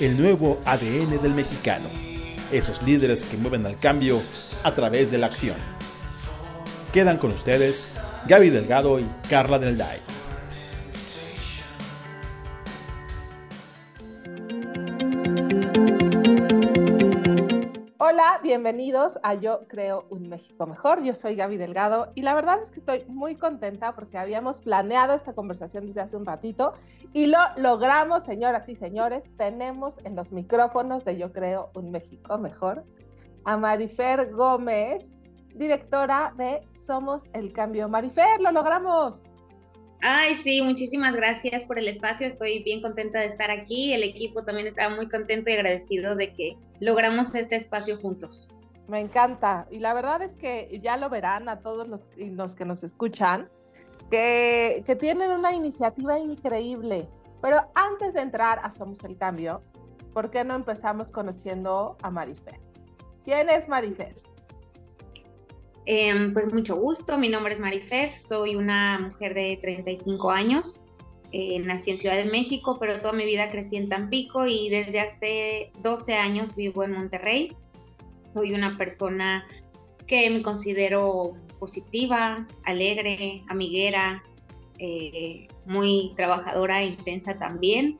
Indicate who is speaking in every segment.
Speaker 1: el nuevo ADN del mexicano, esos líderes que mueven al cambio a través de la acción. Quedan con ustedes Gaby Delgado y Carla Del Day.
Speaker 2: Bienvenidos a Yo Creo un México Mejor. Yo soy Gaby Delgado y la verdad es que estoy muy contenta porque habíamos planeado esta conversación desde hace un ratito y lo logramos, señoras y señores. Tenemos en los micrófonos de Yo Creo un México Mejor a Marifer Gómez, directora de Somos el Cambio. Marifer, lo logramos.
Speaker 3: Ay, sí, muchísimas gracias por el espacio. Estoy bien contenta de estar aquí. El equipo también estaba muy contento y agradecido de que logramos este espacio juntos.
Speaker 2: Me encanta. Y la verdad es que ya lo verán a todos los, los que nos escuchan, que, que tienen una iniciativa increíble. Pero antes de entrar a Somos el Cambio, ¿por qué no empezamos conociendo a Marifer? ¿Quién es Marifer?
Speaker 3: Em, pues mucho gusto, mi nombre es Marifer, soy una mujer de 35 años, eh, nací en Ciudad de México, pero toda mi vida crecí en Tampico y desde hace 12 años vivo en Monterrey. Soy una persona que me considero positiva, alegre, amiguera, eh, muy trabajadora e intensa también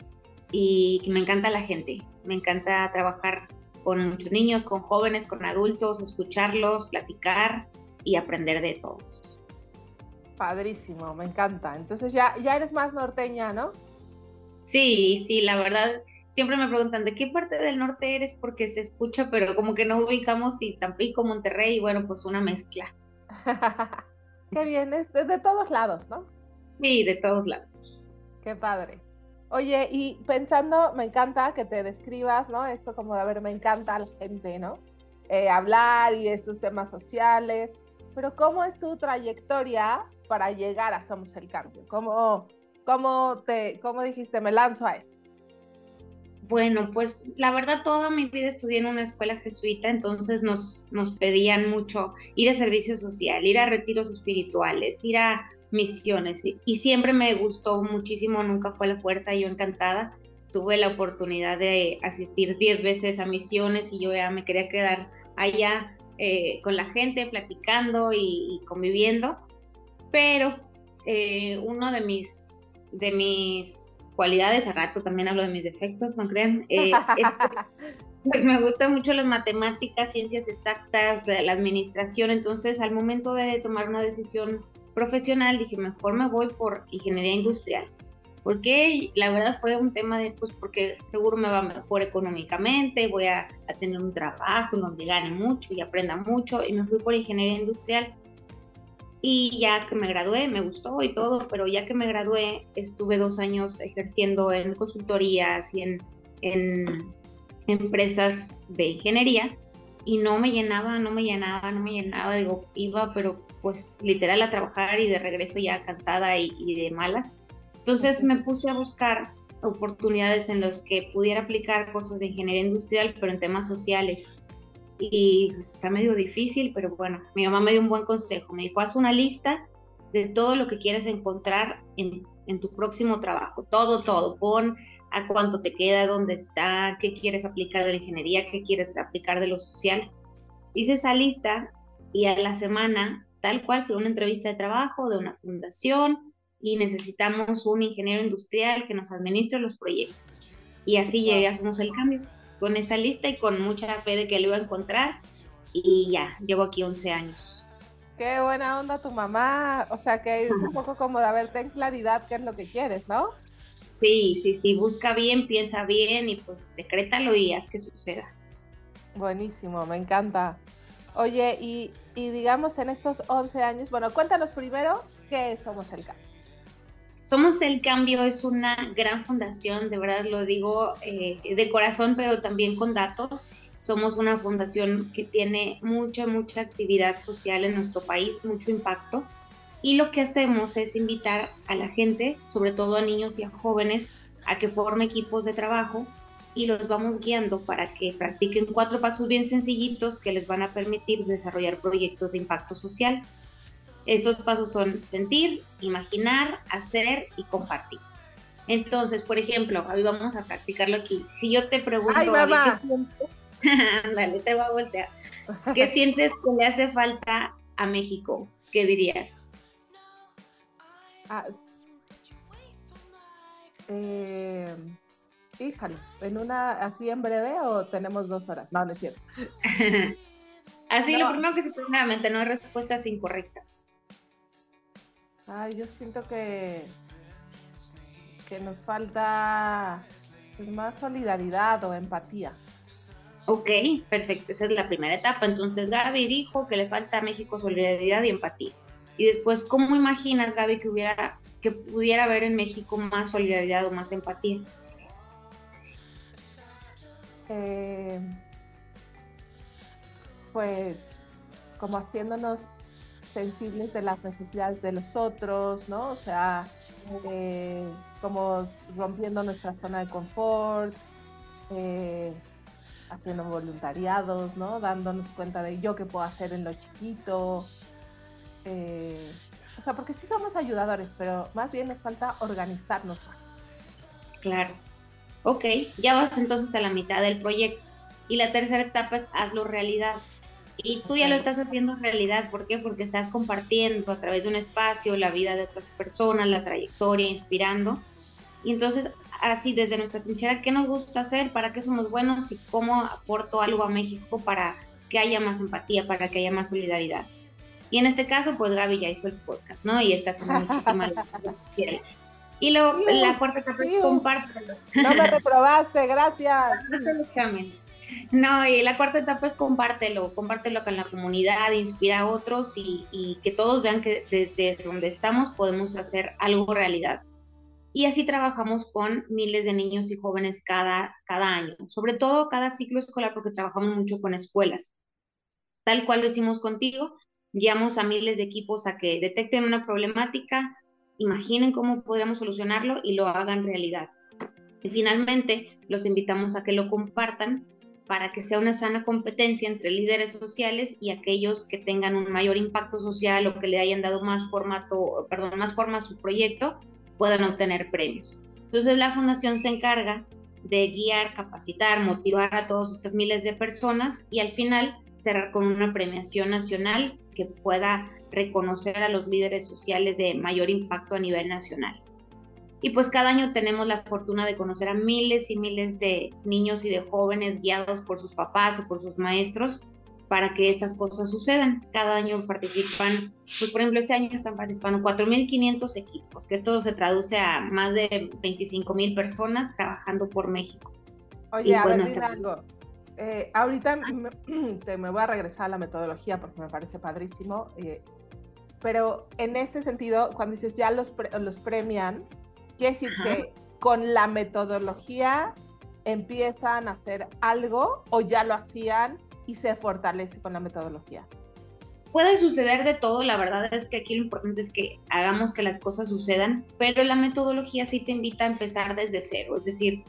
Speaker 3: y que me encanta la gente, me encanta trabajar con muchos niños, con jóvenes, con adultos, escucharlos, platicar y aprender de todos.
Speaker 2: Padrísimo, me encanta. Entonces ya, ya eres más norteña, ¿no?
Speaker 3: Sí, sí, la verdad, siempre me preguntan de qué parte del norte eres porque se escucha, pero como que no ubicamos si Tampico, Monterrey, y bueno, pues una mezcla.
Speaker 2: qué bien, es de, de todos lados, ¿no?
Speaker 3: Sí, de todos lados.
Speaker 2: Qué padre. Oye, y pensando, me encanta que te describas, ¿no? Esto como de, a ver, me encanta la gente, ¿no? Eh, hablar y estos temas sociales, pero ¿cómo es tu trayectoria para llegar a Somos el Cambio? ¿Cómo, cómo, te, cómo dijiste, me lanzo a esto?
Speaker 3: Bueno, pues la verdad toda mi vida estudié en una escuela jesuita, entonces nos, nos pedían mucho ir a servicio social, ir a retiros espirituales, ir a misiones y, siempre me gustó muchísimo, nunca fue la fuerza, yo encantada. Tuve la oportunidad de asistir 10 veces a misiones y yo ya me quería quedar allá eh, con la gente, platicando y, conviviendo. Pero eh, uno de mis, de mis cualidades, a rato también hablo de mis defectos, no crean, eh, pues me gustan mucho las matemáticas, ciencias exactas, la administración, entonces al momento de tomar una decisión profesional dije, mejor me voy por ingeniería industrial. Porque la verdad fue un tema de, pues porque seguro me va mejor económicamente, voy a, a tener un trabajo en donde gane mucho y aprenda mucho. Y me fui por ingeniería industrial. Y ya que me gradué, me gustó y todo, pero ya que me gradué, estuve dos años ejerciendo en consultorías y en, en empresas de ingeniería y no me llenaba, no me llenaba, no me llenaba. Digo, iba, pero pues literal a trabajar y de regreso ya cansada y, y de malas. Entonces me puse a buscar oportunidades en las que pudiera aplicar cosas de ingeniería industrial, pero en temas sociales. Y está medio difícil, pero bueno, mi mamá me dio un buen consejo. Me dijo, haz una lista de todo lo que quieres encontrar en, en tu próximo trabajo. Todo, todo. Pon a cuánto te queda, dónde está, qué quieres aplicar de la ingeniería, qué quieres aplicar de lo social. Hice esa lista y a la semana, tal cual, fue una entrevista de trabajo de una fundación, y necesitamos un ingeniero industrial que nos administre los proyectos. Y así llegué a Somos el Cambio, con esa lista y con mucha fe de que lo iba a encontrar. Y ya, llevo aquí 11 años.
Speaker 2: Qué buena onda tu mamá. O sea, que es un poco como de haber, ten claridad qué es lo que quieres, ¿no?
Speaker 3: Sí, sí, sí, busca bien, piensa bien y pues decrétalo y haz que suceda.
Speaker 2: Buenísimo, me encanta. Oye, y, y digamos en estos 11 años, bueno, cuéntanos primero qué Somos el Cambio.
Speaker 3: Somos el Cambio es una gran fundación, de verdad lo digo eh, de corazón, pero también con datos. Somos una fundación que tiene mucha, mucha actividad social en nuestro país, mucho impacto. Y lo que hacemos es invitar a la gente, sobre todo a niños y a jóvenes, a que formen equipos de trabajo y los vamos guiando para que practiquen cuatro pasos bien sencillitos que les van a permitir desarrollar proyectos de impacto social. Estos pasos son sentir, imaginar, hacer y compartir. Entonces, por ejemplo, hoy vamos a practicarlo aquí. Si yo te pregunto,
Speaker 2: Ay,
Speaker 3: ¿qué sientes? Dale, te voy a voltear. ¿Qué sientes que le hace falta a México? ¿Qué dirías?
Speaker 2: Ah, eh, híjale, ¿en una así en breve o tenemos dos horas? No, no es cierto.
Speaker 3: así, lo primero que se a mente, no hay respuestas incorrectas.
Speaker 2: Ay, yo siento que, que nos falta pues, más solidaridad o empatía.
Speaker 3: Ok, perfecto, esa es la primera etapa. Entonces Gaby dijo que le falta a México solidaridad y empatía. Y después, ¿cómo imaginas, Gaby, que hubiera, que pudiera haber en México más solidaridad o más empatía?
Speaker 2: Eh, pues como haciéndonos sensibles de las necesidades de los otros, ¿no? O sea, eh, como rompiendo nuestra zona de confort, eh, haciendo voluntariados, ¿no? Dándonos cuenta de yo qué puedo hacer en lo chiquito. Eh, o sea, porque sí somos ayudadores, pero más bien nos falta organizarnos.
Speaker 3: Claro. Ok, ya vas entonces a la mitad del proyecto. Y la tercera etapa es hazlo realidad. Y tú ya lo estás haciendo realidad. ¿Por qué? Porque estás compartiendo a través de un espacio la vida de otras personas, la trayectoria, inspirando. Y entonces, así desde nuestra trinchera, ¿qué nos gusta hacer? ¿Para qué somos buenos? ¿Y cómo aporto algo a México para que haya más empatía, para que haya más solidaridad? Y en este caso, pues Gaby ya hizo el podcast, ¿no? Y está haciendo muchísimas Y luego la cuarta etapa es compártelo.
Speaker 2: No me reprobaste, gracias.
Speaker 3: el examen. No, y la cuarta etapa es compártelo, compártelo con la comunidad, inspira a otros y, y, que todos vean que desde donde estamos podemos hacer algo realidad. Y así trabajamos con miles de niños y jóvenes cada, cada año, sobre todo cada ciclo escolar porque trabajamos mucho con escuelas. Tal cual lo hicimos contigo, guiamos a miles de equipos a que detecten una problemática, imaginen cómo podríamos solucionarlo y lo hagan realidad. Y finalmente los invitamos a que lo compartan para que sea una sana competencia entre líderes sociales y aquellos que tengan un mayor impacto social o que le hayan dado más formato, perdón, más forma a su proyecto, puedan obtener premios. Entonces la fundación se encarga de guiar, capacitar, motivar a todas estas miles de personas y al final cerrar con una premiación nacional que pueda reconocer a los líderes sociales de mayor impacto a nivel nacional. Y pues cada año tenemos la fortuna de conocer a miles y miles de niños y de jóvenes guiados por sus papás o por sus maestros para que estas cosas sucedan. Cada año participan, pues por ejemplo este año están participando 4.500 equipos, que esto se traduce a más de 25.000 personas trabajando por México.
Speaker 2: Oye, a pues, ver, algo. Eh, ahorita me, me, voy a regresar a la metodología porque me parece padrísimo, eh, pero en este sentido, cuando dices ya los, los premian, Quiere decir que con la metodología empiezan a hacer algo o ya lo hacían y se fortalece con la metodología.
Speaker 3: Puede suceder de todo, la verdad es que aquí lo importante es que hagamos que las cosas sucedan, pero la metodología sí te invita a empezar desde cero, es decir,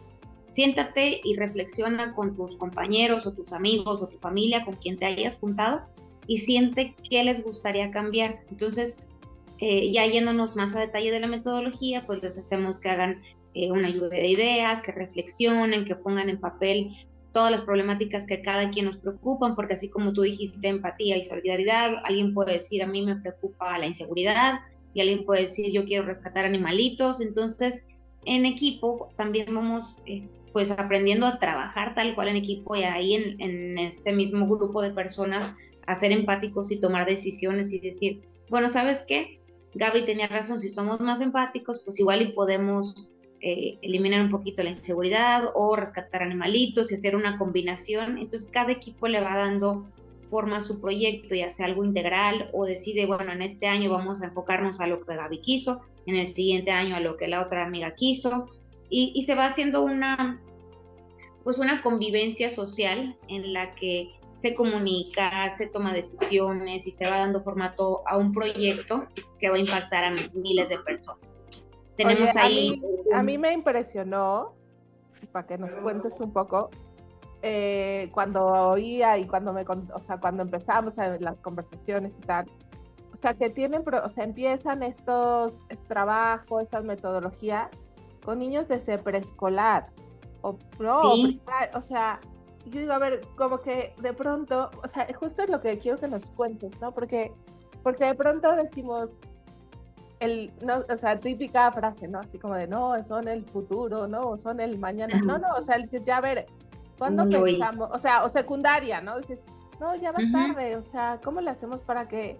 Speaker 3: siéntate y reflexiona con tus compañeros o tus amigos o tu familia con quien te hayas juntado y siente qué les gustaría cambiar. Entonces, eh, ya yéndonos más a detalle de la metodología, pues les hacemos que hagan eh, una lluvia de ideas, que reflexionen, que pongan en papel todas las problemáticas que cada quien nos preocupan, porque así como tú dijiste, empatía y solidaridad, alguien puede decir, a mí me preocupa la inseguridad, y alguien puede decir, yo quiero rescatar animalitos, entonces en equipo también vamos eh, pues aprendiendo a trabajar tal cual en equipo y ahí en, en este mismo grupo de personas a ser empáticos y tomar decisiones y decir, bueno, ¿sabes qué? Gaby tenía razón, si somos más empáticos, pues igual y podemos eh, eliminar un poquito la inseguridad o rescatar animalitos y hacer una combinación. Entonces cada equipo le va dando forma a su proyecto y hace algo integral o decide, bueno, en este año vamos a enfocarnos a lo que Gaby quiso, en el siguiente año a lo que la otra amiga quiso y, y se va haciendo una, pues una convivencia social en la que se comunica, se toma decisiones y se va dando formato a un proyecto que va a impactar a miles de personas.
Speaker 2: Tenemos ahí... A mí, me impresionó, para que nos cuentes un poco, eh, cuando oía y cuando me, o sea, cuando empezamos las conversaciones y tal, o sea, que tienen, o sea, empiezan estos trabajos, estas metodologías con niños desde preescolar, o o sea, yo digo, a ver, como que de pronto, o sea, justo es lo que quiero que nos cuentes, ¿no? Porque, porque de pronto decimos, el, no, o sea, típica frase, ¿no? Así como de, no, son el futuro, ¿no? Son el mañana. No, no, o sea, ya a ver, ¿cuándo pensamos? O sea, o secundaria, ¿no? Dices, no, ya va tarde, o sea, ¿cómo le hacemos para que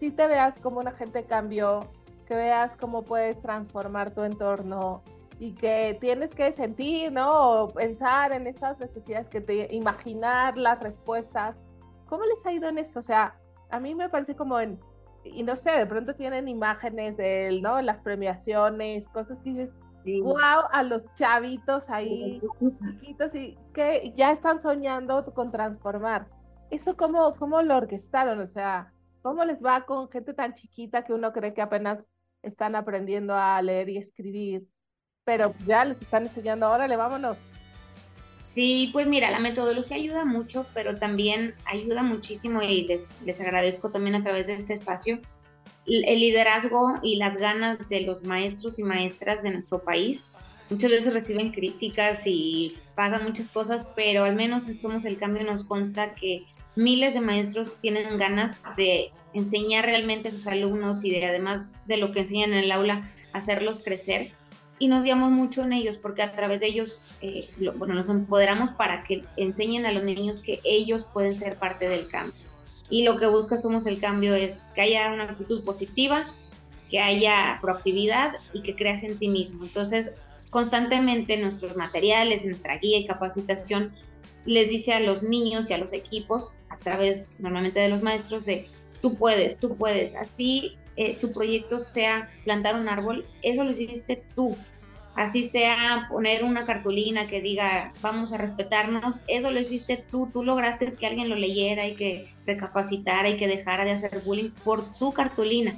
Speaker 2: si te veas como una gente cambió, que veas cómo puedes transformar tu entorno, y que tienes que sentir, ¿no? O pensar en esas necesidades que te imaginar las respuestas. ¿Cómo les ha ido en eso? O sea, a mí me parece como en, y no sé, de pronto tienen imágenes de ¿no? Las premiaciones, cosas que dices, wow, a los chavitos ahí, chiquitos y que ya están soñando con transformar. ¿Eso cómo, cómo lo orquestaron? O sea, ¿cómo les va con gente tan chiquita que uno cree que apenas están aprendiendo a leer y escribir? Pero ya les están enseñando, órale, vámonos.
Speaker 3: Sí, pues mira, la metodología ayuda mucho, pero también ayuda muchísimo y les, les agradezco también a través de este espacio el liderazgo y las ganas de los maestros y maestras de nuestro país. Muchas veces reciben críticas y pasan muchas cosas, pero al menos Somos el Cambio nos consta que miles de maestros tienen ganas de enseñar realmente a sus alumnos y de además de lo que enseñan en el aula, hacerlos crecer y nos guiamos mucho en ellos porque a través de ellos, eh, bueno, nos empoderamos para que enseñen a los niños que ellos pueden ser parte del cambio. Y lo que busca Somos el Cambio es que haya una actitud positiva, que haya proactividad y que creas en ti mismo. Entonces, constantemente nuestros materiales, nuestra guía y capacitación les dice a los niños y a los equipos, a través normalmente de los maestros, de tú puedes, tú puedes. Así eh, tu proyecto sea plantar un árbol, eso lo hiciste tú, así sea poner una cartulina que diga vamos a respetarnos, eso lo hiciste tú, tú lograste que alguien lo leyera y que recapacitara y que dejara de hacer bullying por tu cartulina.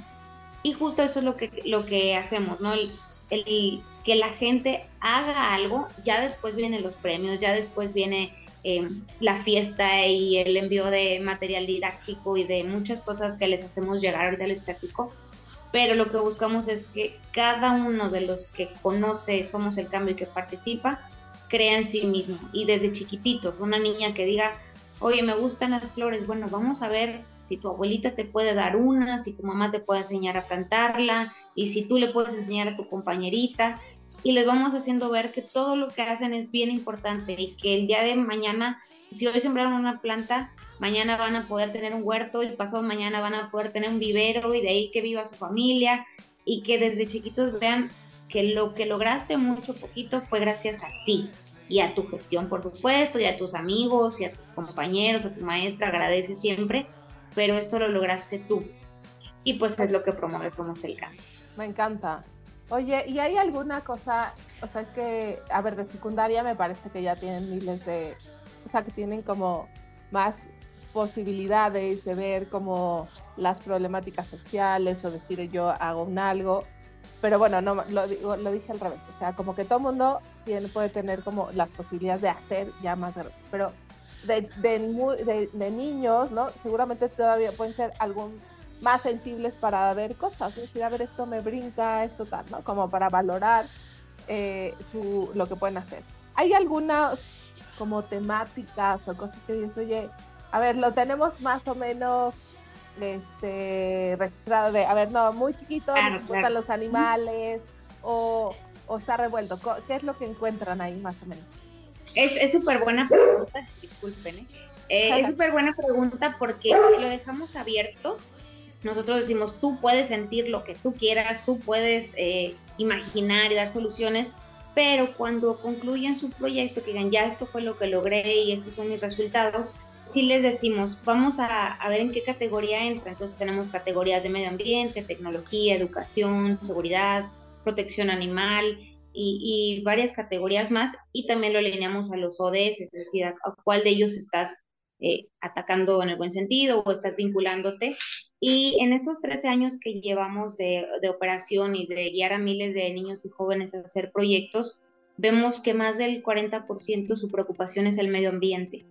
Speaker 3: Y justo eso es lo que, lo que hacemos, ¿no? El, que la gente haga algo, ya después vienen los premios, ya después viene em, la fiesta y el envío de material didáctico y de muchas cosas que les hacemos llegar, ahorita les platico, pero lo que buscamos es que cada uno de los que conoce Somos el Cambio y que participa, crea en sí mismo. Y desde chiquititos, una niña que diga, oye, me gustan las flores, bueno, vamos a ver si tu abuelita te puede dar una, si tu mamá te puede enseñar a plantarla, y si tú le puedes enseñar a tu compañerita. Y les vamos haciendo ver que todo lo que hacen es bien importante y que el día de mañana, si hoy sembraron una planta, mañana van a poder tener un huerto, y pasado mañana van a poder tener un vivero y de ahí que viva su familia y que desde chiquitos vean que lo que lograste mucho poquito fue gracias a ti y a tu gestión, por supuesto, y a tus amigos y a tus compañeros, a tu maestra, agradece siempre, pero esto lo lograste tú. Y pues es lo que promueve como el.
Speaker 2: Me encanta. Oye, ¿y hay alguna cosa, o sea, es que, a ver, de secundaria me parece que ya tienen miles de, o sea, que tienen como más posibilidades de ver como las problemáticas sociales o decir yo hago un algo, pero bueno, no lo, lo dije al revés, o sea, como que todo mundo tiene, puede tener como las posibilidades de hacer ya más, pero de, de, de, niños, ¿no? Seguramente todavía pueden ser algún más sensibles para ver cosas, es decir, a ver, esto me brinca, esto tal, ¿no? Como para valorar eh, su, lo que pueden hacer. ¿Hay algunas como temáticas o cosas que dices, oye, a ver, lo tenemos más o menos este, registrado de, a ver, no, muy chiquito, claro, los animales o, está revuelto. ¿Qué es lo que encuentran ahí más o menos?
Speaker 3: Es súper buena pregunta, disculpen. ¿eh? Eh, es súper buena pregunta porque lo dejamos abierto. Nosotros decimos, tú puedes sentir lo que tú quieras, tú puedes eh, imaginar y dar soluciones, pero cuando concluyen su proyecto, que digan, ya esto fue lo que logré y estos son mis resultados, si les decimos, vamos a, ver en qué categoría entra. Entonces tenemos categorías de medio ambiente, tecnología, educación, seguridad, protección animal, y, varias categorías más y también lo alineamos a los ODS, es decir, a, cuál de ellos estás eh, atacando en el buen sentido o estás vinculándote. Y en estos 13 años que llevamos de, de operación y de guiar a miles de niños y jóvenes a hacer proyectos, vemos que más del 40% su preocupación es el medio ambiente.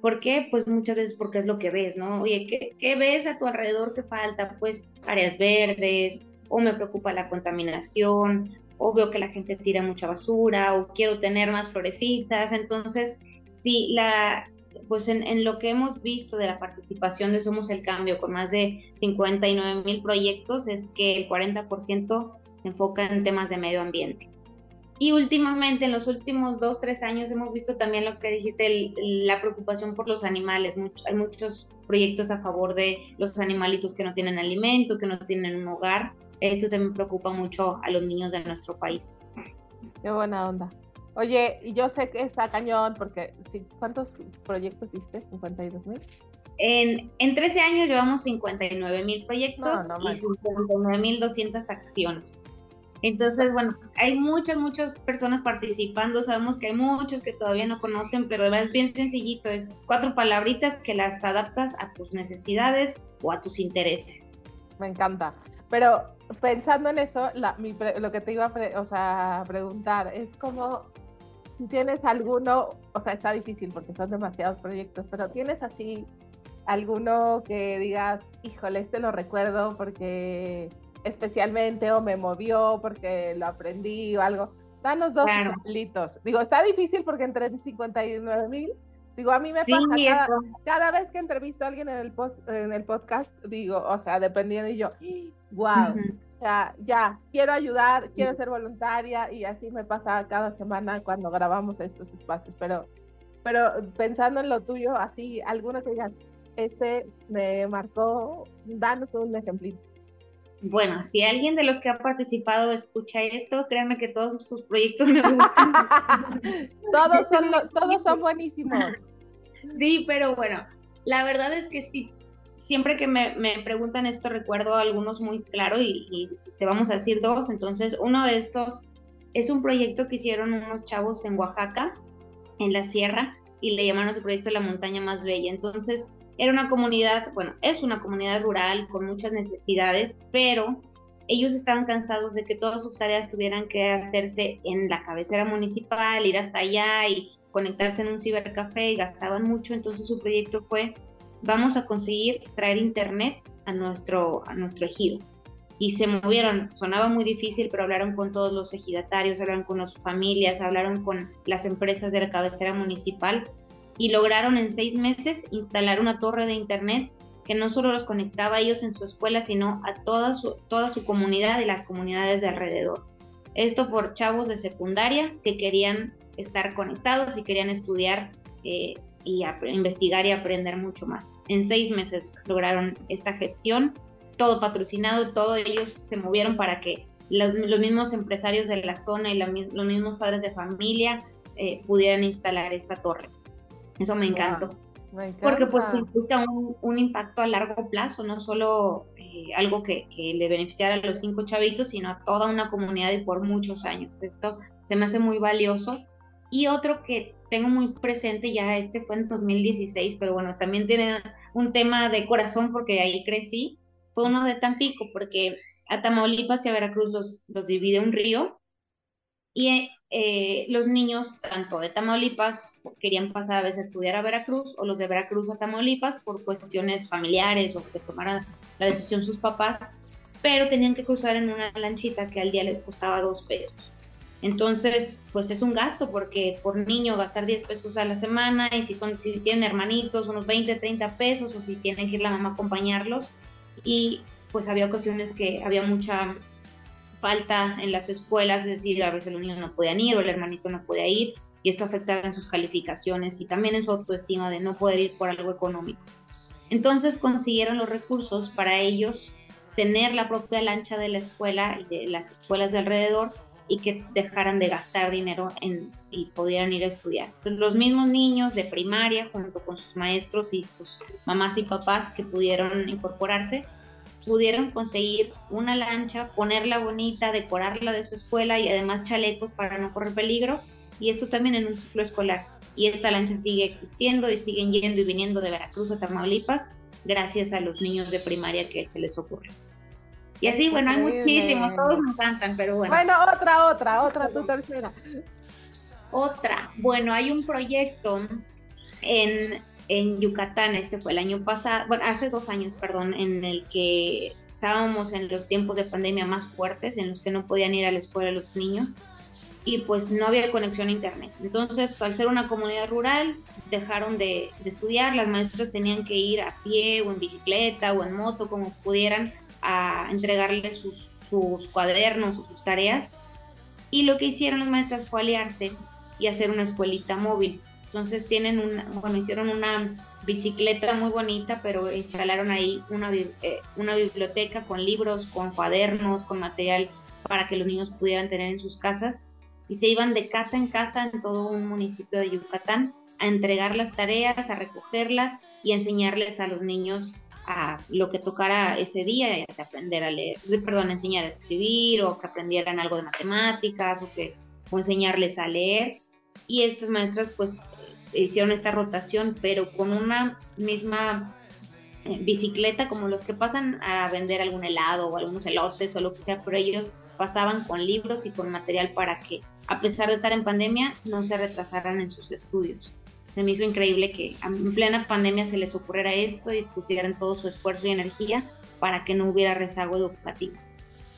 Speaker 3: ¿Por qué? Pues muchas veces porque es lo que ves, ¿no? Oye, ¿qué, ¿qué, ves a tu alrededor que falta? Pues áreas verdes, o me preocupa la contaminación, o veo que la gente tira mucha basura, o quiero tener más florecitas. Entonces, sí, la, pues en, en, lo que hemos visto de la participación de Somos el Cambio con más de 59 mil proyectos es que el 40% se enfoca en temas de medio ambiente. Y últimamente, en los últimos dos, tres años, hemos visto también lo que dijiste, la preocupación por los animales. hay muchos proyectos a favor de los animalitos que no tienen alimento, que no tienen un hogar. Esto también preocupa mucho a los niños de nuestro país.
Speaker 2: Qué buena onda. Oye, y yo sé que está cañón, porque ¿cuántos proyectos hiciste? ¿52 mil?
Speaker 3: En, en 13 años llevamos 59 mil proyectos y 59 mil 200 acciones. Entonces, bueno, hay muchas, muchas personas participando. Sabemos que hay muchos que todavía no conocen, pero es bien sencillito. Es cuatro palabritas que las adaptas a tus necesidades o a tus intereses.
Speaker 2: Me encanta. Pero pensando en eso, lo que te iba a o preguntar es como tienes alguno, o sea, está difícil porque son demasiados proyectos, pero tienes así alguno que digas, híjole, este lo recuerdo porque especialmente o me movió porque lo aprendí o algo. Danos dos claro. Digo, está difícil porque entre 59 mil, digo, a mí me pasa cada, vez que entrevisto a alguien en el, post, en el podcast, digo, o sea, dependiendo y yo, wow, sea, ya, quiero ayudar, quiero ser voluntaria y así me pasa cada semana cuando grabamos estos espacios, pero, pero pensando en lo tuyo, así, alguno que digan, este me marcó, danos un ejemplito.
Speaker 3: Bueno, si alguien de los que ha participado escucha esto, créanme que todos sus proyectos me gustan.
Speaker 2: todos, son, todos son buenísimos.
Speaker 3: Sí, pero bueno, la verdad es que sí, siempre que me, preguntan esto recuerdo algunos muy claro y, te vamos a decir dos. Entonces, uno de estos es un proyecto que hicieron unos chavos en Oaxaca, en la sierra, y le llamaron su proyecto La montaña más bella. Entonces, era una comunidad, bueno, es una comunidad rural con muchas necesidades, pero ellos estaban cansados de que todas sus tareas tuvieran que hacerse en la cabecera municipal, ir hasta allá y conectarse en un cibercafé y gastaban mucho, entonces su proyecto fue, vamos a conseguir traer internet a nuestro, a nuestro ejido. Y se movieron, sonaba muy difícil, pero hablaron con todos los ejidatarios, hablaron con las familias, hablaron con las empresas de la cabecera municipal y lograron en seis meses instalar una torre de Internet que no solo los conectaba a ellos en su escuela, sino a toda su, su comunidad y las comunidades de alrededor. Esto por chavos de secundaria que querían estar conectados y querían estudiar eh, y investigar y aprender mucho más. En seis meses lograron esta gestión, todo patrocinado, todos ellos se movieron para que los, mismos empresarios de la zona y los mismos padres de familia eh, pudieran instalar esta torre. Eso me encantó. Porque pues implica un, impacto a largo plazo, no solo eh, algo que, le beneficiara a los cinco chavitos, sino a toda una comunidad y por muchos años. Esto se me hace muy valioso. Y otro que tengo muy presente, ya este fue en 2016, pero bueno, también tiene un tema de corazón porque ahí crecí, fue uno de Tampico, porque a Tamaulipas y a Veracruz los, los divide un río y eh, los niños, tanto de Tamaulipas, querían pasar a veces a estudiar a Veracruz, o los de Veracruz a Tamaulipas por cuestiones familiares o que tomaran la decisión sus papás, pero tenían que cruzar en una lanchita que al día les costaba dos pesos. Entonces, pues es un gasto porque por niño gastar 10 pesos a la semana y si son si tienen hermanitos unos 20, 30 pesos o si tienen que ir la mamá a acompañarlos y pues había ocasiones que había mucha falta en las escuelas, es decir, a veces los niños no podían ir o el hermanito no podía ir y esto afectaba en sus calificaciones y también en su autoestima de no poder ir por algo económico. Entonces consiguieron los recursos para ellos tener la propia lancha de la escuela y de las escuelas de alrededor y que dejaran de gastar dinero en, y pudieran ir a estudiar. Entonces los mismos niños de primaria junto con sus maestros y sus mamás y papás que pudieron incorporarse pudieron conseguir una lancha, ponerla bonita, decorarla de su escuela y además chalecos para no correr peligro. Y esto también en un ciclo escolar. Y esta lancha sigue existiendo y siguen yendo y viniendo de Veracruz a Tamaulipas gracias a los niños de primaria que se les ocurre. Y así, bueno, hay muchísimos, todos me encantan, pero bueno.
Speaker 2: Bueno, otra, otra, otra, tu tercera.
Speaker 3: Otra, bueno, hay un proyecto en, en Yucatán, este fue el año pasado, bueno, hace dos años, perdón, en el que estábamos en los tiempos de pandemia más fuertes, en los que no podían ir a la escuela los niños y pues no había conexión a internet. Entonces, al ser una comunidad rural, dejaron de, estudiar, las maestras tenían que ir a pie o en bicicleta o en moto, como pudieran, a entregarles sus, sus cuadernos o sus tareas. Y lo que hicieron las maestras fue aliarse y hacer una escuelita móvil. Entonces tienen una, bueno, hicieron una bicicleta muy bonita, pero instalaron ahí una, eh, una biblioteca con libros, con cuadernos, con material para que los niños pudieran tener en sus casas y se iban de casa en casa en todo un municipio de Yucatán a entregar las tareas, a recogerlas y enseñarles a los niños a lo que tocara ese día, ya aprender a leer, perdón, enseñar a escribir o que aprendieran algo de matemáticas o que o enseñarles a leer. Y estas maestras pues hicieron esta rotación, pero con una misma eh, bicicleta como los que pasan a vender algún helado o algunos elotes o lo que sea, pero ellos pasaban con libros y con material para que a pesar de estar en pandemia, no se retrasaran en sus estudios. Se me hizo increíble que en plena pandemia se les ocurriera esto y pusieran todo su esfuerzo y energía para que no hubiera rezago educativo.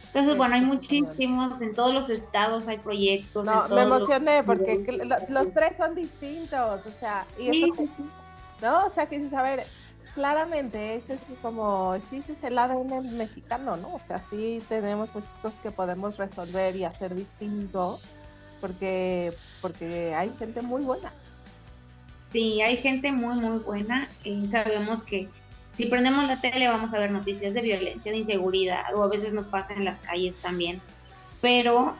Speaker 3: Entonces, bueno, hay muchísimos, en todos los estados hay proyectos.
Speaker 2: No, me emocioné porque los, tres son distintos, o sea, y ¿no? O sea, que dices, a ver, claramente ese es como, sí, ese es el ADN mexicano, ¿no? O sea, sí tenemos muchos que podemos resolver y hacer distinto porque, porque hay gente muy buena.
Speaker 3: Sí, hay gente muy, muy buena. y sabemos que si prendemos la tele vamos a ver noticias de violencia, de inseguridad, o a veces nos pasa en las calles también. Pero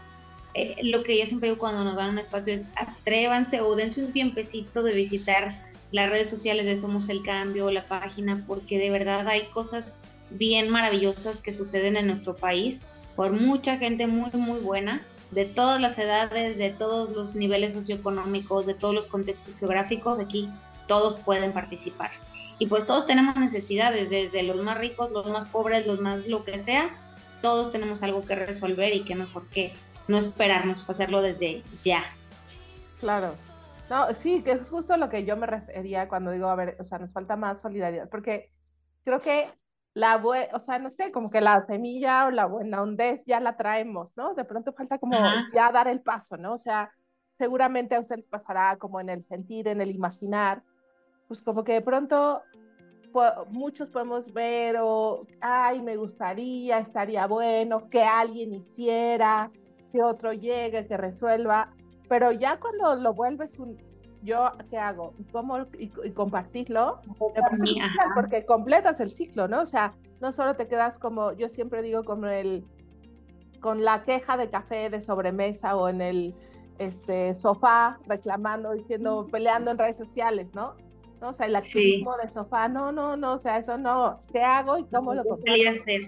Speaker 3: eh, lo que yo siempre digo cuando nos dan un espacio es atrévanse o dense un tiempecito de visitar las redes sociales de Somos el Cambio, la página, porque de verdad hay cosas bien maravillosas que suceden en nuestro país por mucha gente muy, muy buena de todas las edades, de todos los niveles socioeconómicos, de todos los contextos geográficos, aquí todos pueden participar. Y pues todos tenemos necesidades, desde los más ricos, los más pobres, los más lo que sea, todos tenemos algo que resolver y qué mejor que no esperarnos, hacerlo desde ya.
Speaker 2: Claro. No, sí, que es justo lo que yo me refería cuando digo, a ver, o sea, nos falta más solidaridad, porque creo que la o sea, no sé, como que la semilla o la buena hondez ya la traemos, ¿no? De pronto falta como ya dar el paso, ¿no? O sea, seguramente a ustedes pasará como en el sentir, en el imaginar, pues como que de pronto muchos podemos ver o, ay, me gustaría, estaría bueno que alguien hiciera, que otro llegue, que resuelva, pero ya cuando lo vuelves un, yo qué hago cómo y, compartirlo porque completas el ciclo no o sea no solo te quedas como yo siempre digo como el con la queja de café de sobremesa o en el este sofá reclamando diciendo peleando en redes sociales no ¿No? o sea el activismo de sofá no no no o sea eso no. Qué hago y cómo lo
Speaker 3: a hacer.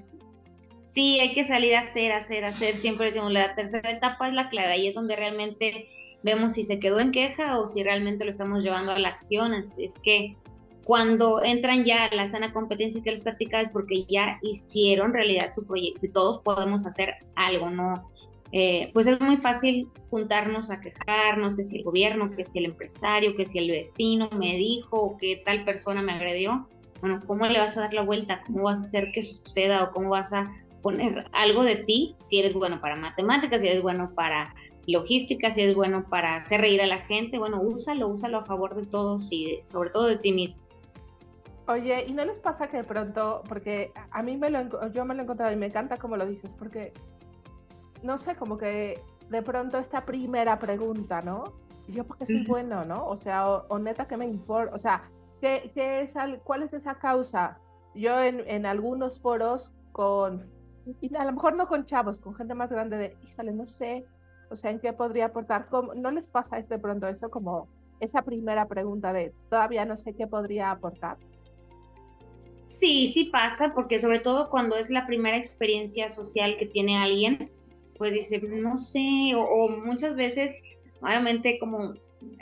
Speaker 3: Sí hay que salir a hacer hacer hacer siempre decimos la tercera etapa es la clara y es donde realmente vemos si se quedó en queja o si realmente lo estamos llevando a la acción. Es, que cuando entran ya a la sana competencia que les platicaba es porque ya hicieron realidad su proyecto y todos podemos hacer algo, ¿no? Eh, pues es muy fácil juntarnos a quejarnos, que si el gobierno, que si el empresario, que si el vecino me dijo que tal persona me agredió. Bueno, ¿cómo le vas a dar la vuelta? ¿Cómo vas a hacer que suceda o cómo vas a poner algo de ti si eres bueno para matemáticas, si eres bueno para logística, si es bueno para hacer reír a la gente, bueno, úsalo, úsalo a favor de todos y sobre todo de ti mismo.
Speaker 2: Oye, ¿y no les pasa que de pronto, porque a mí me lo, yo me lo he encontrado y me encanta como lo dices, porque, no sé, como que de pronto esta primera pregunta, ¿no? Y yo porque soy bueno, ¿no? O sea, o, neta que me importa, o sea, ¿qué, qué es, ¿cuál es esa causa? Yo en, en algunos foros con, y a lo mejor no con chavos, con gente más grande de, híjale, no sé, o sea, ¿en qué podría aportar? ¿No les pasa de pronto eso como esa primera pregunta de todavía no sé qué podría aportar?
Speaker 3: Sí, sí pasa, porque sobre todo cuando es la primera experiencia social que tiene alguien, pues dice, no sé, o, muchas veces, obviamente como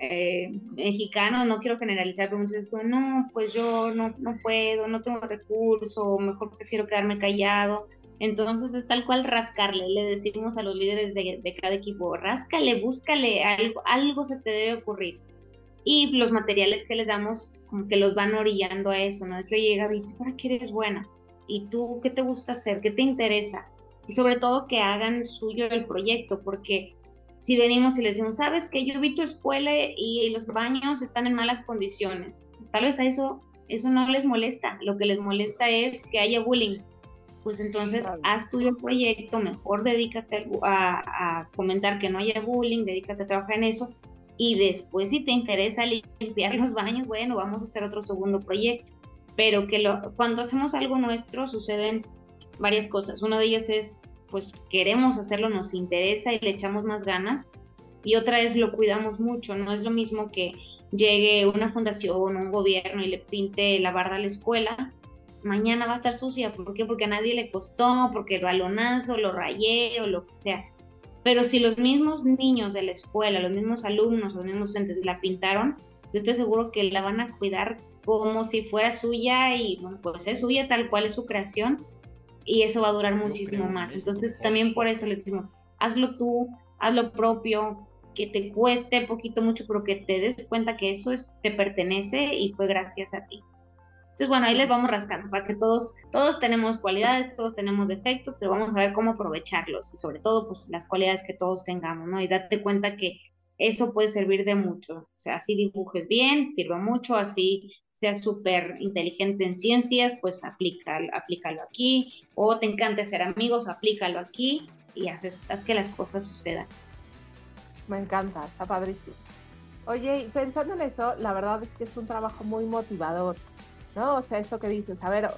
Speaker 3: eh, mexicano, no quiero generalizar, pero muchas veces como, no, pues yo no, no puedo, no tengo recurso, mejor prefiero quedarme callado. Entonces es tal cual rascarle, le decimos a los líderes de, cada equipo, ráscale, búscale, algo, algo se te debe ocurrir y los materiales que les damos como que los van orillando a eso, ¿no? De que, oye, Gaby, ¿tú para qué eres buena? ¿Y tú qué te gusta hacer? ¿Qué te interesa? Y sobre todo que hagan suyo el proyecto, porque si venimos y les decimos, sabes que yo vi tu escuela y los baños están en malas condiciones, pues tal vez a eso, eso no les molesta, lo que les molesta es que haya bullying. Pues entonces haz tuyo el proyecto, mejor dedícate a, a comentar que no haya bullying, dedícate a trabajar en eso y después si te interesa limpiar los baños, bueno, vamos a hacer otro segundo proyecto. Pero que lo, cuando hacemos algo nuestro suceden varias cosas. Una de ellas es, pues queremos hacerlo, nos interesa y le echamos más ganas. Y otra es lo cuidamos mucho. No es lo mismo que llegue una fundación, un gobierno y le pinte la barda a la escuela. Mañana va a estar sucia. ¿Por qué? Porque a nadie le costó, porque el balonazo, lo rayé o lo que sea pero si los mismos niños de la escuela, los mismos alumnos, los mismos docentes la pintaron, yo te aseguro que la van a cuidar como si fuera suya y bueno, pues es suya tal cual es su creación y eso va a durar muchísimo más. Entonces también por eso les decimos, hazlo tú, haz lo propio, que te cueste poquito mucho, pero que te des cuenta que eso es, te pertenece y fue gracias a ti. Entonces, bueno, ahí les vamos rascando para que todos, todos tenemos cualidades, todos tenemos defectos, pero vamos a ver cómo aprovecharlos y sobre todo, pues las cualidades que todos tengamos, ¿no? Y date cuenta que eso puede servir de mucho. O sea, así dibujes bien, sirva mucho, así seas súper inteligente en ciencias, pues aplícalo, aplícalo aquí, o te encanta hacer amigos, aplícalo aquí y haces, haz que las cosas sucedan.
Speaker 2: Me encanta, está padrísimo. Oye, pensando en eso, la verdad es que es un trabajo muy motivador ¿no? O sea, eso que dices, a ver,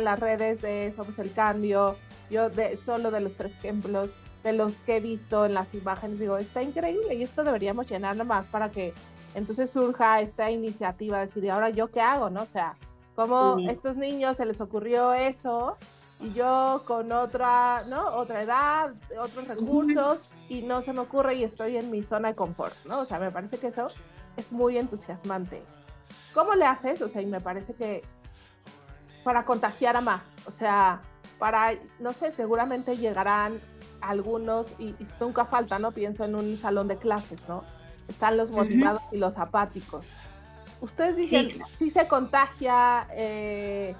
Speaker 2: las redes de Somos el Cambio, yo de, solo de los tres ejemplos, de los que he visto en las imágenes, digo, está increíble y esto deberíamos llenarlo más para que entonces surja esta iniciativa de decir, ¿y ahora yo qué hago? ¿No? O sea, como estos niños se les ocurrió eso y yo con otra, ¿no? Otra edad, otros recursos y no se me ocurre y estoy en mi zona de confort, ¿no? O sea, me parece que eso es muy entusiasmante. ¿Cómo le haces? O sea, y me parece que para contagiar a más, o sea, para, no sé, seguramente llegarán algunos, y, nunca falta, ¿no? Pienso en un salón de clases, ¿no? Están los motivados y los apáticos. Ustedes dicen, si se contagia, eh,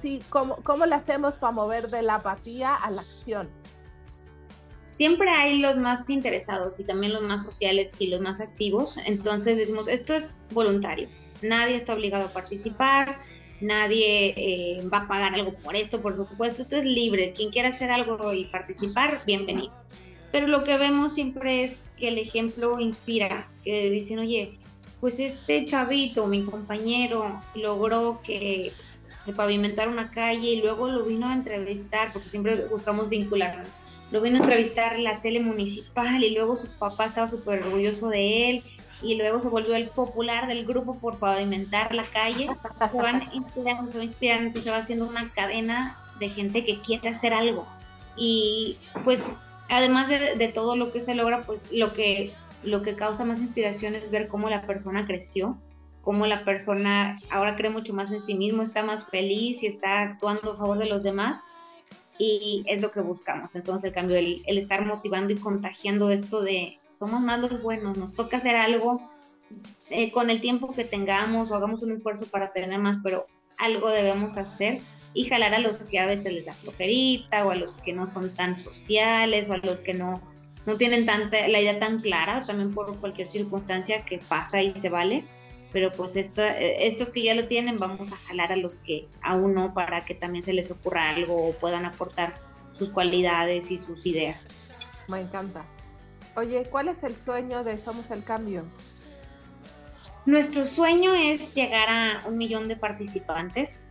Speaker 2: sí, ¿cómo, ¿cómo le hacemos para mover de la apatía a la acción?
Speaker 3: siempre hay los más interesados y también los más sociales y los más activos. Entonces decimos, esto es voluntario nadie está obligado a participar, nadie eh, va a pagar algo por esto, por supuesto, esto es libre, quien quiera hacer algo y participar, bienvenido. Pero lo que vemos siempre es que el ejemplo inspira, que dicen, oye, pues este chavito, mi compañero, logró que se pavimentara una calle y luego lo vino a entrevistar, porque siempre buscamos vincularnos. Lo vino a entrevistar la tele municipal y luego su papá estaba súper orgulloso de él y luego se volvió el popular del grupo por pavimentar la calle, se van inspirando, se van inspirando, entonces se va haciendo una cadena de gente que quiere hacer algo. Y pues además de, todo lo que se logra, pues lo que, lo que causa más inspiración es ver cómo la persona creció, cómo la persona ahora cree mucho más en sí mismo, está más feliz y está actuando a favor de los demás. Y es lo que buscamos. Entonces, el cambio, el, el estar motivando y contagiando esto de, somos más los buenos, nos toca hacer algo eh, con el tiempo que tengamos o hagamos un esfuerzo para tener más, pero algo debemos hacer y jalar a los que a veces les da flojerita o a los que no son tan sociales o a los que no, no tienen tanta, la idea tan clara, también por cualquier circunstancia que pasa y se vale. Pero pues esto, eh, estos que ya lo tienen, vamos a jalar a los que aún no para que también se les ocurra algo o puedan aportar sus cualidades y sus ideas.
Speaker 2: Me encanta. Oye, ¿cuál es el sueño de Somos el Cambio?
Speaker 3: Nuestro sueño es llegar a un millón de participantes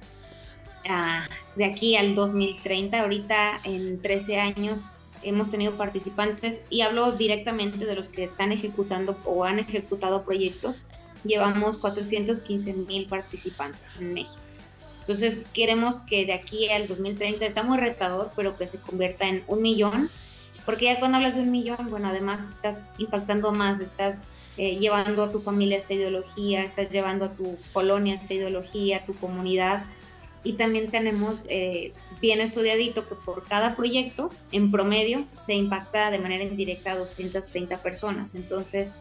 Speaker 3: ah, de aquí al 2030. Ahorita en 13 años hemos tenido participantes y hablo directamente de los que están ejecutando o han ejecutado proyectos. Llevamos 415 mil participantes en México. Entonces queremos que de aquí al 2030 está muy retador, pero que se convierta en un millón, porque ya cuando hablas de un millón, bueno, además estás impactando más, estás eh, llevando a tu familia esta ideología, estás llevando a tu colonia esta ideología, a tu comunidad. Y también tenemos eh, bien estudiadito que por cada proyecto, en promedio, se impacta de manera indirecta a 230 personas. Entonces,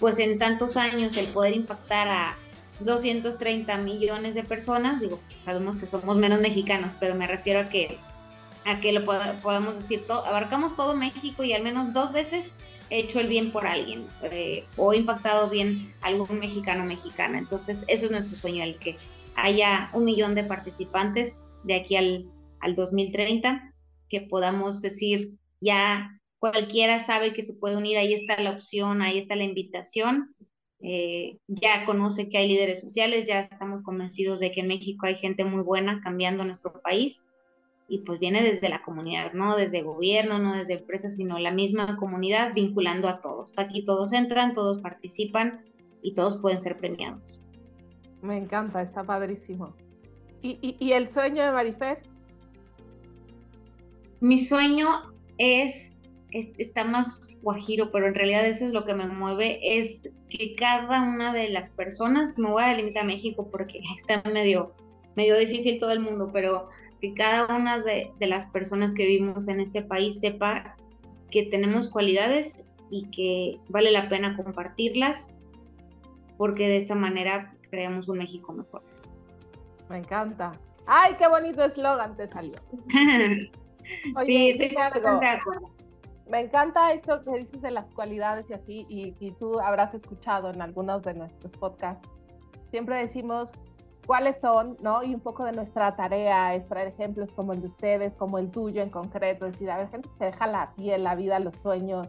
Speaker 3: pues en tantos años el poder impactar a 230 millones de personas, digo, sabemos que somos menos mexicanos, pero me refiero a que a que lo podemos decir, abarcamos todo México y al menos dos veces he hecho el bien por alguien eh, o impactado bien a algún mexicano mexicana. Entonces, eso es nuestro sueño, el que haya un millón de participantes de aquí al, al 2030, que podamos decir, ya cualquiera sabe que se puede unir, ahí está la opción, ahí está la invitación. Eh, ya conoce que hay líderes sociales, ya estamos convencidos de que en México hay gente muy buena cambiando nuestro país y pues viene desde la comunidad, no desde gobierno, no desde empresas, sino la misma comunidad vinculando a todos. Aquí todos entran, todos participan y todos pueden ser premiados.
Speaker 2: Me encanta, está padrísimo. ¿Y, y el sueño de Marifer?
Speaker 3: Mi sueño es, está más guajiro, pero en realidad eso es lo que me mueve, es que cada una de las personas, me voy a limitar a México porque está medio, medio difícil todo el mundo, pero que cada una de, de las personas que vivimos en este país sepa que tenemos cualidades y que vale la pena compartirlas, porque de esta manera creamos un México mejor.
Speaker 2: Me encanta. ¡Ay, qué bonito eslogan te salió!
Speaker 3: sí, estoy de acuerdo.
Speaker 2: Me encanta esto que dices de las cualidades y así, y, tú habrás escuchado en algunos de nuestros podcasts. Siempre decimos cuáles son, ¿no? Y un poco de nuestra tarea es traer ejemplos como el de ustedes, como el tuyo en concreto, decir, a ver, gente se deja la piel, la vida, los sueños,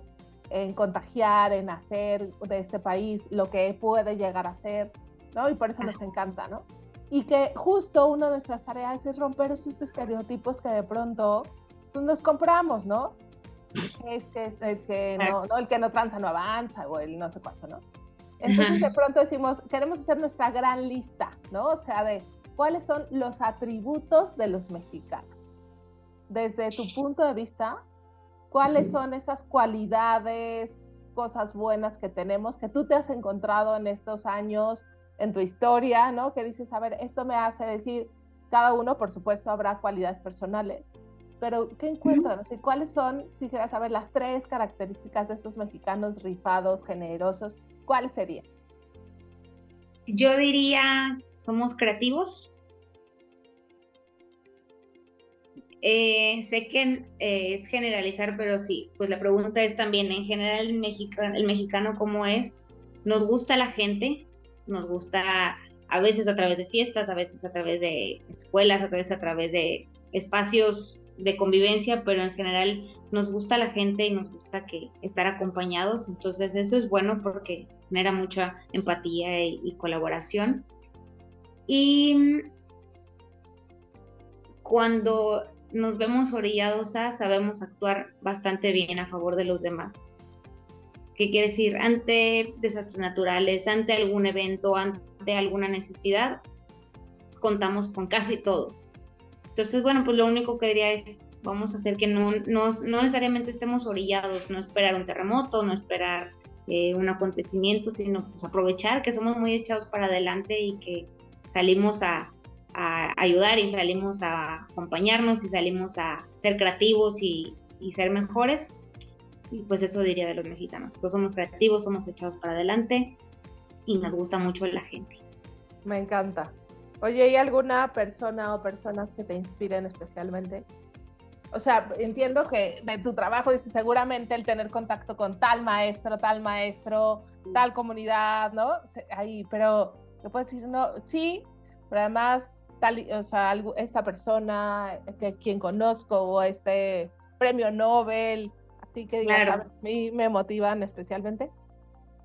Speaker 2: en contagiar, en hacer de este país lo que puede llegar a ser, ¿no? Y por eso nos encanta, ¿no? Y que justo una de nuestras tareas es romper esos estereotipos que de pronto pues nos compramos, ¿no? Es que, es, que no, no, el que no tranza no avanza o el no sé cuánto, ¿no? Entonces de pronto decimos, queremos hacer nuestra gran lista, ¿no? O sea, de cuáles son los atributos de los mexicanos. Desde tu punto de vista, ¿cuáles son esas cualidades, cosas buenas que tenemos, que tú te has encontrado en estos años, en tu historia, ¿no? Que dices, a ver, esto me hace decir, cada uno, por supuesto, habrá cualidades personales, pero ¿qué encuentran? ¿Cuáles son, si quieres saber, las tres características de estos mexicanos rifados, generosos? ¿cuál sería?
Speaker 3: Yo diría, somos creativos. Eh, sé que eh, es generalizar, pero sí, pues la pregunta es también, en general, el mexicano, el mexicano cómo es, nos gusta la gente, nos gusta a veces a través de fiestas, a veces a través de escuelas, a veces a través de espacios de convivencia, pero en general nos gusta la gente y nos gusta que estar acompañados, entonces eso es bueno porque genera mucha empatía y, colaboración. Y cuando nos vemos orillados a, sabemos actuar bastante bien a favor de los demás. ¿Qué quiere decir? Ante desastres naturales, ante algún evento, ante alguna necesidad, contamos con casi todos. Entonces, bueno, pues lo único que diría es, vamos a hacer que no, no, necesariamente estemos orillados, no esperar un terremoto, no esperar eh, un acontecimiento, sino pues aprovechar que somos muy echados para adelante y que salimos a, ayudar y salimos a acompañarnos y salimos a ser creativos y, y, ser mejores. Y pues eso diría de los mexicanos, pues somos creativos, somos echados para adelante y nos gusta mucho la gente.
Speaker 2: Me encanta. Oye, ¿hay alguna persona o personas que te inspiren especialmente? O sea, entiendo que de tu trabajo dice seguramente el tener contacto con tal maestro, tal maestro, tal comunidad, ¿no? Ahí, pero ¿me puedes decir, no, sí, pero además tal, o sea, esta persona que quien conozco o este premio Nobel, así que digas, a mí me motivan especialmente.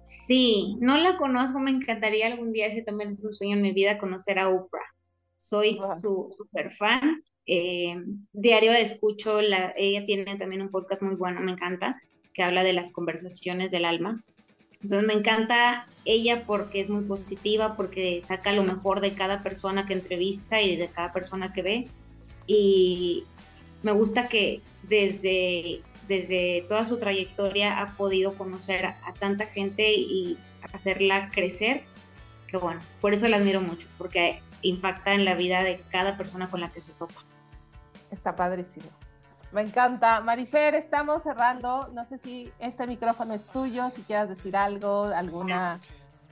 Speaker 3: Sí, no la conozco, me encantaría algún día, ese también es un sueño en mi vida, conocer a Oprah. Soy su super fan. Eh, diario escucho, ella tiene también un podcast muy bueno, me encanta, que habla de las conversaciones del alma. Entonces me encanta ella porque es muy positiva, porque saca lo mejor de cada persona que entrevista y de cada persona que ve. Y me gusta que desde, desde toda su trayectoria ha podido conocer a, tanta gente y hacerla crecer, que bueno, por eso la admiro mucho, porque impacta en la vida de cada persona con la que se topa.
Speaker 2: Está padrísimo. Me encanta. Marifer, estamos cerrando. No sé si este micrófono es tuyo, si quieras decir algo, alguna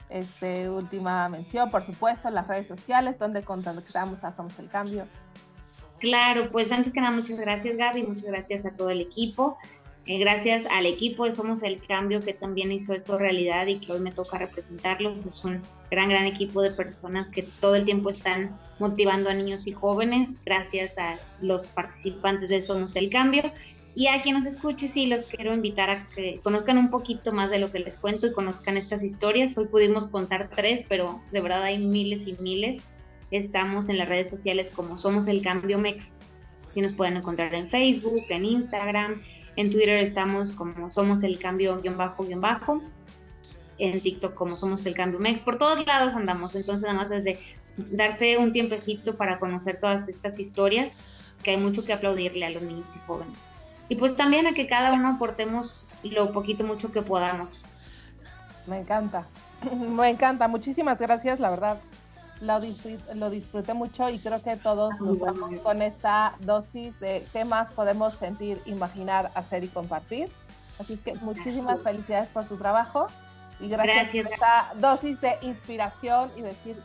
Speaker 2: este, última mención, por supuesto, en las redes sociales, donde contactamos a Somos el Cambio.
Speaker 3: Claro, pues antes que nada, muchas gracias Gaby, muchas gracias a todo el equipo. Eh, gracias al equipo de Somos el Cambio que también hizo esto realidad y que hoy me toca representarlos. Es un gran, gran equipo de personas que todo el tiempo están motivando a niños y jóvenes. Gracias a los participantes de Somos el Cambio. Y a quien nos escuche, sí, los quiero invitar a que conozcan un poquito más de lo que les cuento y conozcan estas historias. Hoy pudimos contar tres, pero de verdad hay miles y miles. Estamos en las redes sociales como Somos el Cambio MEX. Así nos pueden encontrar en Facebook, en Instagram, en Twitter estamos como Somos el Cambio bajo bajo. En TikTok como Somos el Cambio Mex. Por todos lados andamos. Entonces nada más es de darse un tiempecito para conocer todas estas historias, que hay mucho que aplaudirle a los niños y jóvenes. Y pues también a que cada uno aportemos lo poquito, mucho que podamos.
Speaker 2: Me encanta. Me encanta. Muchísimas gracias, la verdad lo, disfruté, mucho y creo que todos nos vamos con esta dosis de qué más podemos sentir, imaginar, hacer y compartir. Así que muchísimas felicidades por tu trabajo y gracias, por esta dosis de inspiración y decir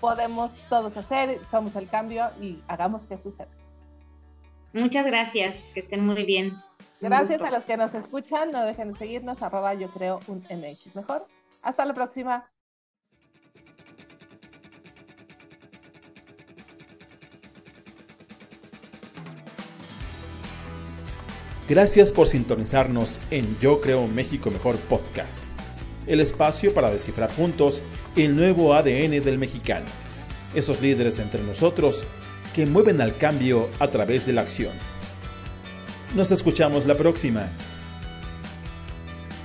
Speaker 2: podemos todos hacer, somos el cambio y hagamos que suceda.
Speaker 3: Muchas gracias, que estén muy bien.
Speaker 2: Gracias a los que nos escuchan, no dejen de seguirnos, arroba yo creo un MX mejor. Hasta la próxima.
Speaker 1: Gracias por sintonizarnos en Yo Creo México Mejor Podcast, el espacio para descifrar juntos el nuevo ADN del mexicano, esos líderes entre nosotros que mueven al cambio a través de la acción. Nos escuchamos la próxima.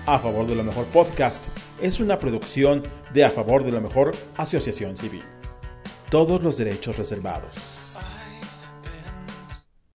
Speaker 1: A favor de lo mejor podcast es una producción de A favor de lo mejor Asociación Civil. Todos los derechos reservados.